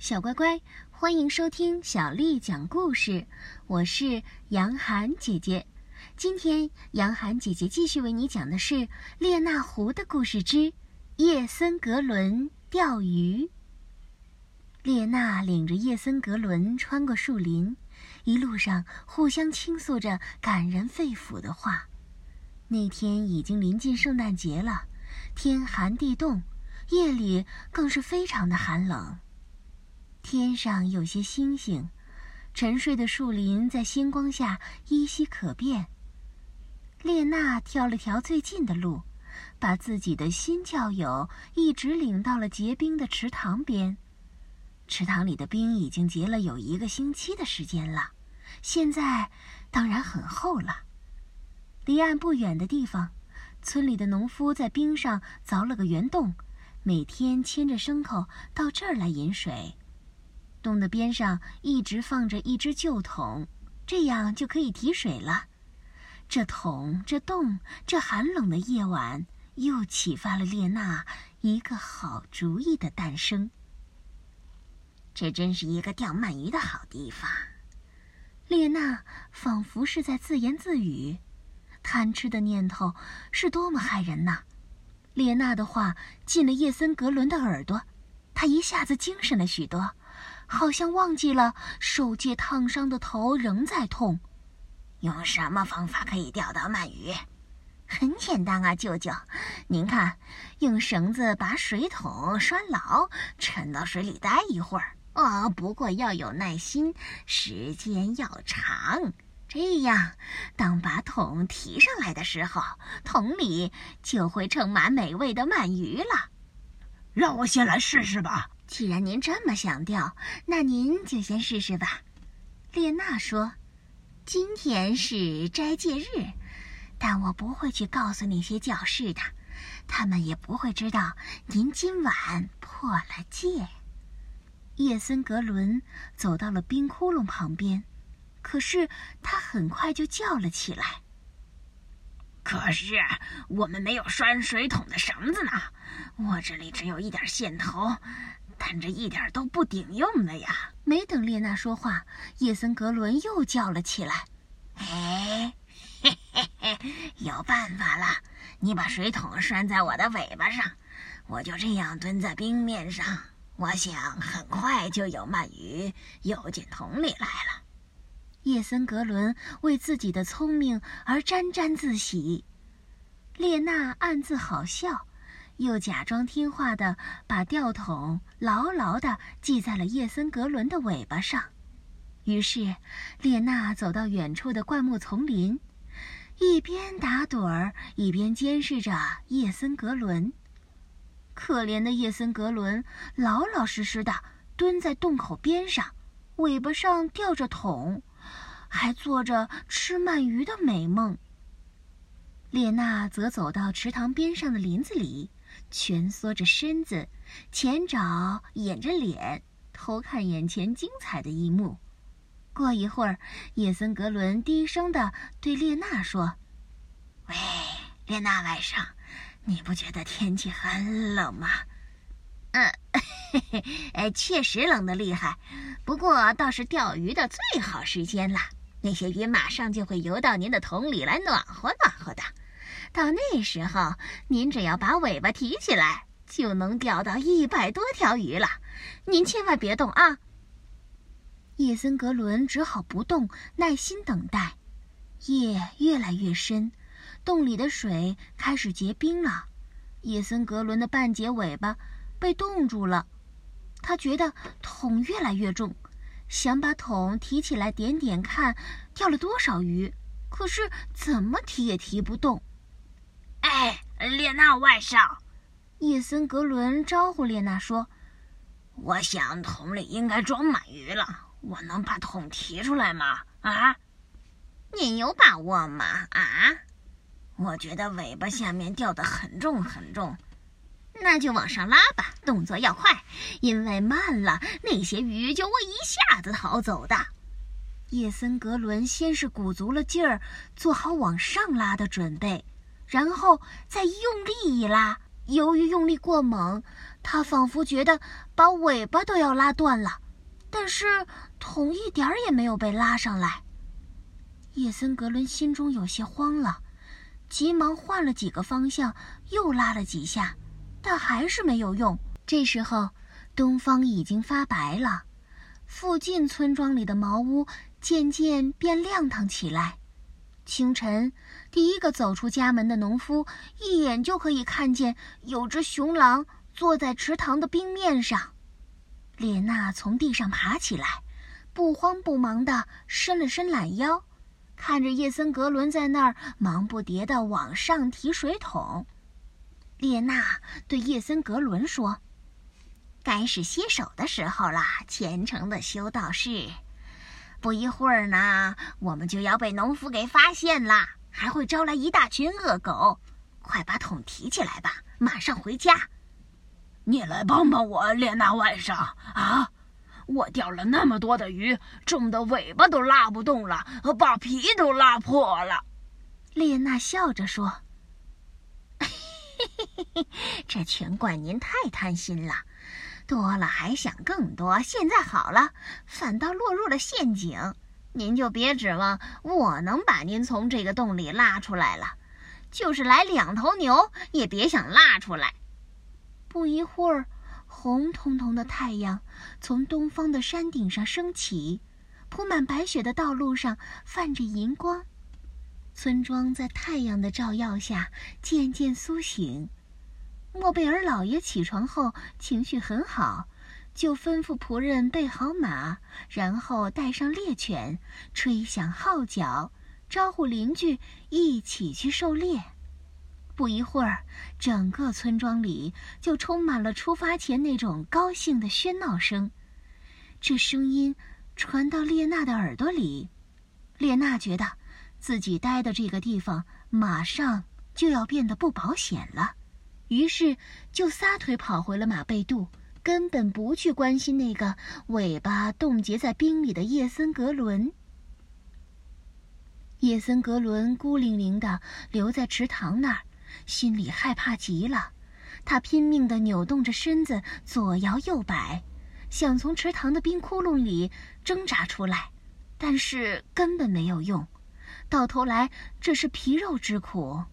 小乖乖，欢迎收听小丽讲故事。我是杨涵姐姐。今天，杨涵姐姐继续为你讲的是《列那湖的故事之叶森格伦钓鱼》。列娜领着叶森格伦穿过树林，一路上互相倾诉着感人肺腑的话。那天已经临近圣诞节了，天寒地冻，夜里更是非常的寒冷。天上有些星星，沉睡的树林在星光下依稀可辨。列娜挑了条最近的路，把自己的新教友一直领到了结冰的池塘边。池塘里的冰已经结了有一个星期的时间了，现在当然很厚了。离岸不远的地方，村里的农夫在冰上凿了个圆洞，每天牵着牲口到这儿来饮水。洞的边上一直放着一只旧桶，这样就可以提水了。这桶、这洞、这寒冷的夜晚，又启发了列娜一个好主意的诞生。这真是一个钓鳗鱼的好地方。列娜仿佛是在自言自语，贪吃的念头是多么害人呐！列娜的话进了叶森格伦的耳朵，他一下子精神了许多。好像忘记了受戒烫伤的头仍在痛，用什么方法可以钓到鳗鱼？很简单啊，舅舅，您看，用绳子把水桶拴牢，沉到水里待一会儿。哦，不过要有耐心，时间要长。这样，当把桶提上来的时候，桶里就会盛满美味的鳗鱼了。让我先来试试吧。既然您这么想钓，那您就先试试吧。列娜说：“今天是斋戒日，但我不会去告诉那些教士的，他们也不会知道您今晚破了戒。”叶森格伦走到了冰窟窿旁边，可是他很快就叫了起来：“可是我们没有拴水桶的绳子呢，我这里只有一点线头。”但这一点都不顶用的呀！没等列娜说话，叶森格伦又叫了起来：“哎，嘿嘿嘿，有办法了！你把水桶拴在我的尾巴上，我就这样蹲在冰面上。我想很快就有鳗鱼游进桶里来了。”叶森格伦为自己的聪明而沾沾自喜，列娜暗自好笑。又假装听话的把吊桶牢牢地系在了叶森格伦的尾巴上，于是，列娜走到远处的灌木丛林，一边打盹儿一边监视着叶森格伦。可怜的叶森格伦老老实实的蹲在洞口边上，尾巴上吊着桶，还做着吃鳗鱼的美梦。列娜则走到池塘边上的林子里。蜷缩着身子，前爪掩着脸，偷看眼前精彩的一幕。过一会儿，叶森格伦低声的对列娜说：“喂，列娜外甥，你不觉得天气很冷吗？”“嗯，嘿嘿，哎，确实冷得厉害。不过倒是钓鱼的最好时间了，那些鱼马上就会游到您的桶里来，暖和暖和的。”到那时候，您只要把尾巴提起来，就能钓到一百多条鱼了。您千万别动啊！叶森格伦只好不动，耐心等待。夜越来越深，洞里的水开始结冰了。叶森格伦的半截尾巴被冻住了，他觉得桶越来越重，想把桶提起来点点看，钓了多少鱼，可是怎么提也提不动。哎，列娜外甥，叶森格伦招呼列娜说：“我想桶里应该装满鱼了，我能把桶提出来吗？啊，你有把握吗？啊，我觉得尾巴下面吊得很重很重，那就往上拉吧，动作要快，因为慢了那些鱼就会一下子逃走的。”叶森格伦先是鼓足了劲儿，做好往上拉的准备。然后再用力一拉，由于用力过猛，他仿佛觉得把尾巴都要拉断了，但是桶一点儿也没有被拉上来。叶森格伦心中有些慌了，急忙换了几个方向，又拉了几下，但还是没有用。这时候，东方已经发白了，附近村庄里的茅屋渐渐变亮堂起来。清晨，第一个走出家门的农夫一眼就可以看见有只雄狼坐在池塘的冰面上。列娜从地上爬起来，不慌不忙地伸了伸懒腰，看着叶森格伦在那儿忙不迭地往上提水桶。列娜对叶森格伦说：“该是歇手的时候了，虔诚的修道士。”不一会儿呢，我们就要被农夫给发现了，还会招来一大群恶狗。快把桶提起来吧，马上回家。你来帮帮我，列娜晚上啊！我钓了那么多的鱼，重的尾巴都拉不动了，把皮都拉破了。列娜笑着说：“嘿嘿嘿，这全怪您太贪心了。”多了还想更多，现在好了，反倒落入了陷阱。您就别指望我能把您从这个洞里拉出来了，就是来两头牛也别想拉出来。不一会儿，红彤彤的太阳从东方的山顶上升起，铺满白雪的道路上泛着银光，村庄在太阳的照耀下渐渐苏醒。莫贝尔老爷起床后情绪很好，就吩咐仆人备好马，然后带上猎犬，吹响号角，招呼邻居一起去狩猎。不一会儿，整个村庄里就充满了出发前那种高兴的喧闹声。这声音传到列娜的耳朵里，列娜觉得自己待的这个地方马上就要变得不保险了。于是，就撒腿跑回了马背肚，根本不去关心那个尾巴冻结在冰里的叶森格伦。叶森格伦孤零零地留在池塘那儿，心里害怕极了。他拼命地扭动着身子，左摇右摆，想从池塘的冰窟窿里挣扎出来，但是根本没有用。到头来，这是皮肉之苦。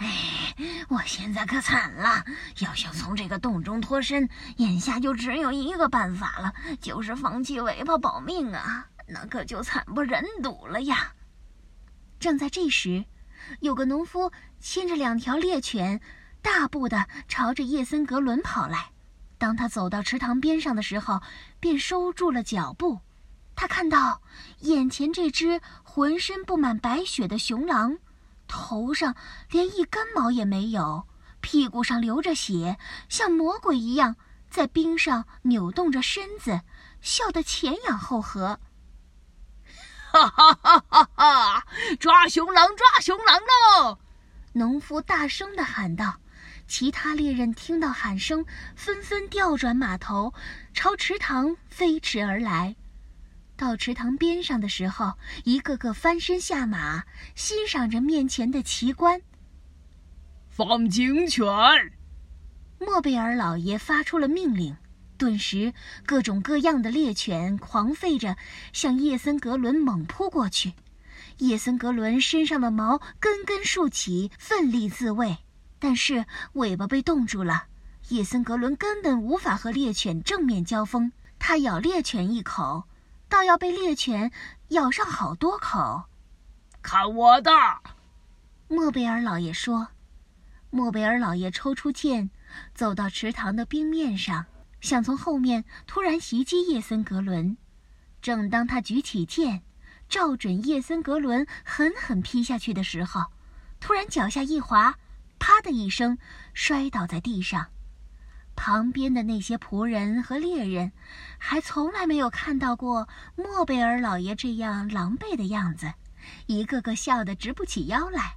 哎，我现在可惨了！要想从这个洞中脱身，眼下就只有一个办法了，就是放弃尾巴保命啊！那可就惨不忍睹了呀！正在这时，有个农夫牵着两条猎犬，大步的朝着叶森格伦跑来。当他走到池塘边上的时候，便收住了脚步。他看到眼前这只浑身布满白雪的雄狼。头上连一根毛也没有，屁股上流着血，像魔鬼一样在冰上扭动着身子，笑得前仰后合。哈哈哈哈哈！抓熊狼，抓熊狼喽！农夫大声地喊道。其他猎人听到喊声，纷纷调转马头，朝池塘飞驰而来。到池塘边上的时候，一个个翻身下马，欣赏着面前的奇观。放警犬！莫贝尔老爷发出了命令，顿时各种各样的猎犬狂吠着向叶森格伦猛扑过去。叶森格伦身上的毛根根竖起，奋力自卫，但是尾巴被冻住了。叶森格伦根本无法和猎犬正面交锋，他咬猎犬一口。倒要被猎犬咬上好多口，看我的！莫贝尔老爷说。莫贝尔老爷抽出剑，走到池塘的冰面上，想从后面突然袭击叶森格伦。正当他举起剑，照准叶森格伦狠狠劈下去的时候，突然脚下一滑，啪的一声摔倒在地上。旁边的那些仆人和猎人，还从来没有看到过莫贝尔老爷这样狼狈的样子，一个个笑得直不起腰来。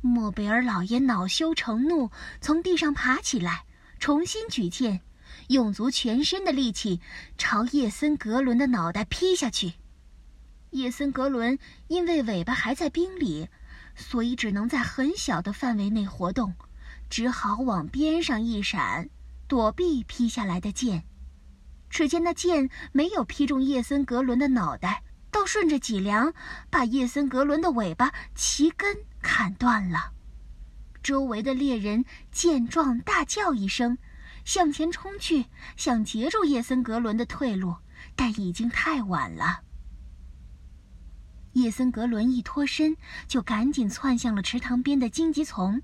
莫贝尔老爷恼羞成怒，从地上爬起来，重新举剑，用足全身的力气朝叶森格伦的脑袋劈下去。叶森格伦因为尾巴还在冰里，所以只能在很小的范围内活动。只好往边上一闪，躲避劈下来的剑。只见那剑没有劈中叶森格伦的脑袋，倒顺着脊梁，把叶森格伦的尾巴齐根砍断了。周围的猎人见状，大叫一声，向前冲去，想截住叶森格伦的退路，但已经太晚了。叶森格伦一脱身，就赶紧窜向了池塘边的荆棘丛，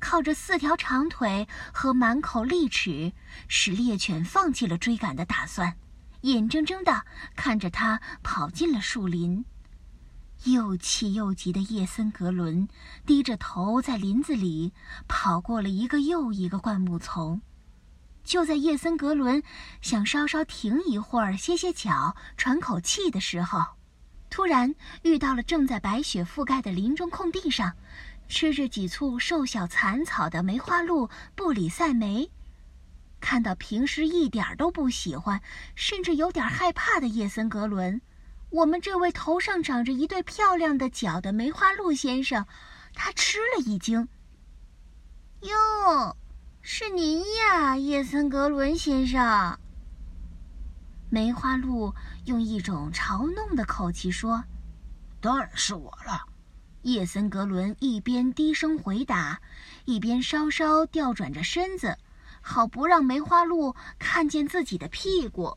靠着四条长腿和满口利齿，使猎犬放弃了追赶的打算，眼睁睁地看着他跑进了树林。又气又急的叶森格伦低着头在林子里跑过了一个又一个灌木丛。就在叶森格伦想稍稍停一会儿歇歇脚、喘口气的时候，突然遇到了正在白雪覆盖的林中空地上，吃着几簇瘦小残草的梅花鹿布里塞梅。看到平时一点都不喜欢，甚至有点害怕的叶森格伦。我们这位头上长着一对漂亮的角的梅花鹿先生，他吃了一惊。哟，是您呀，叶森格伦先生。梅花鹿用一种嘲弄的口气说：“当然是我了。”叶森格伦一边低声回答，一边稍稍调转着身子，好不让梅花鹿看见自己的屁股。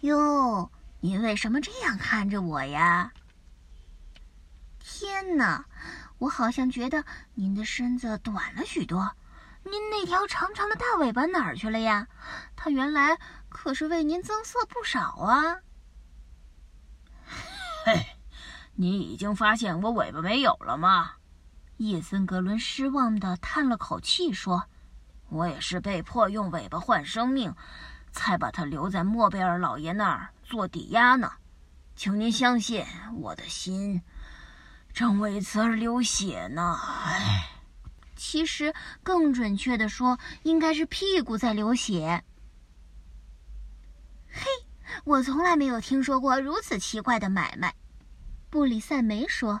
哟。您为什么这样看着我呀？天哪，我好像觉得您的身子短了许多。您那条长长的大尾巴哪儿去了呀？它原来可是为您增色不少啊。嘿，你已经发现我尾巴没有了吗？叶森格伦失望地叹了口气说：“我也是被迫用尾巴换生命。”才把它留在莫贝尔老爷那儿做抵押呢，请您相信，我的心正为此而流血呢。唉，其实更准确的说，应该是屁股在流血。嘿，我从来没有听说过如此奇怪的买卖。布里塞梅说，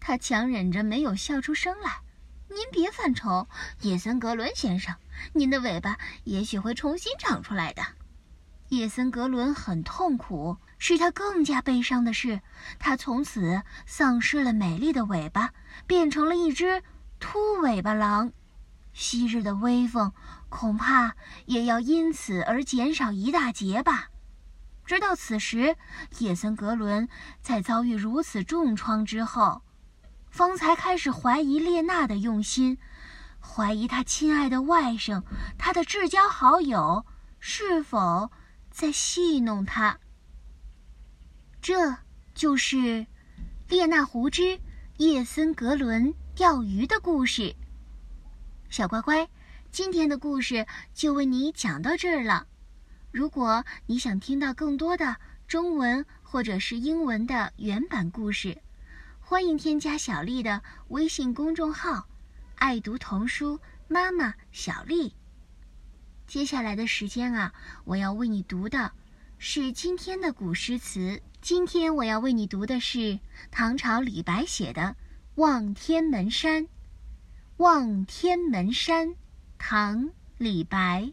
他强忍着没有笑出声来。您别犯愁，叶森格伦先生。您的尾巴也许会重新长出来的。叶森格伦很痛苦，使他更加悲伤的是，他从此丧失了美丽的尾巴，变成了一只秃尾巴狼。昔日的威风恐怕也要因此而减少一大截吧。直到此时，叶森格伦在遭遇如此重创之后，方才开始怀疑列娜的用心。怀疑他亲爱的外甥，他的至交好友，是否在戏弄他？这就是列那胡之叶森格伦钓鱼的故事。小乖乖，今天的故事就为你讲到这儿了。如果你想听到更多的中文或者是英文的原版故事，欢迎添加小丽的微信公众号。爱读童书，妈妈小丽。接下来的时间啊，我要为你读的是今天的古诗词。今天我要为你读的是唐朝李白写的《望天门山》。《望天门山》，唐·李白。